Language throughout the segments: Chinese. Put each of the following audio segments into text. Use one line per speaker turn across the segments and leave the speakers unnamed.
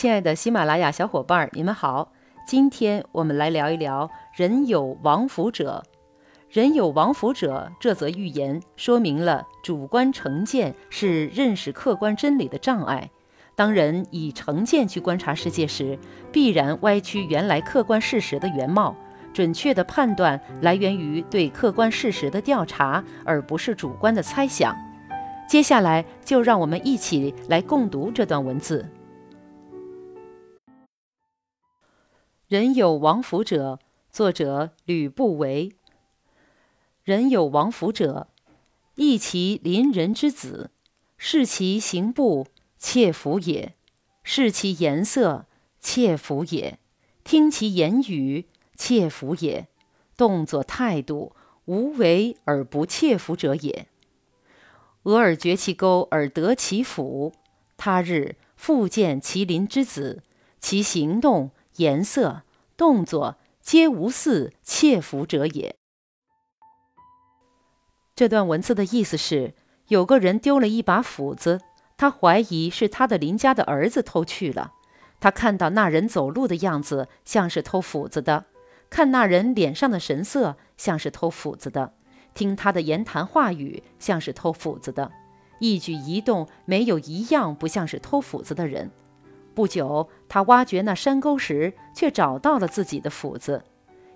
亲爱的喜马拉雅小伙伴，你们好！今天我们来聊一聊“人有王府者”。人有王府者，这则寓言说明了主观成见是认识客观真理的障碍。当人以成见去观察世界时，必然歪曲原来客观事实的原貌。准确的判断来源于对客观事实的调查，而不是主观的猜想。接下来就让我们一起来共读这段文字。人有王府者，作者吕不韦。人有王府者，异其邻人之子，视其行步，窃服也；视其颜色，窃服也；听其言语，窃服也；动作态度，无为而不窃服者也。俄而绝其钩而得其斧，他日复见其邻之子，其行动。颜色、动作皆无似窃福者也。这段文字的意思是：有个人丢了一把斧子，他怀疑是他的邻家的儿子偷去了。他看到那人走路的样子像是偷斧子的，看那人脸上的神色像是偷斧子的，听他的言谈话语像是偷斧子的，一举一动没有一样不像是偷斧子的人。不久，他挖掘那山沟时，却找到了自己的斧子。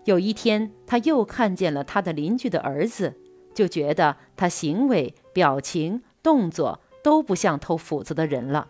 有一天，他又看见了他的邻居的儿子，就觉得他行为、表情、动作都不像偷斧子的人了。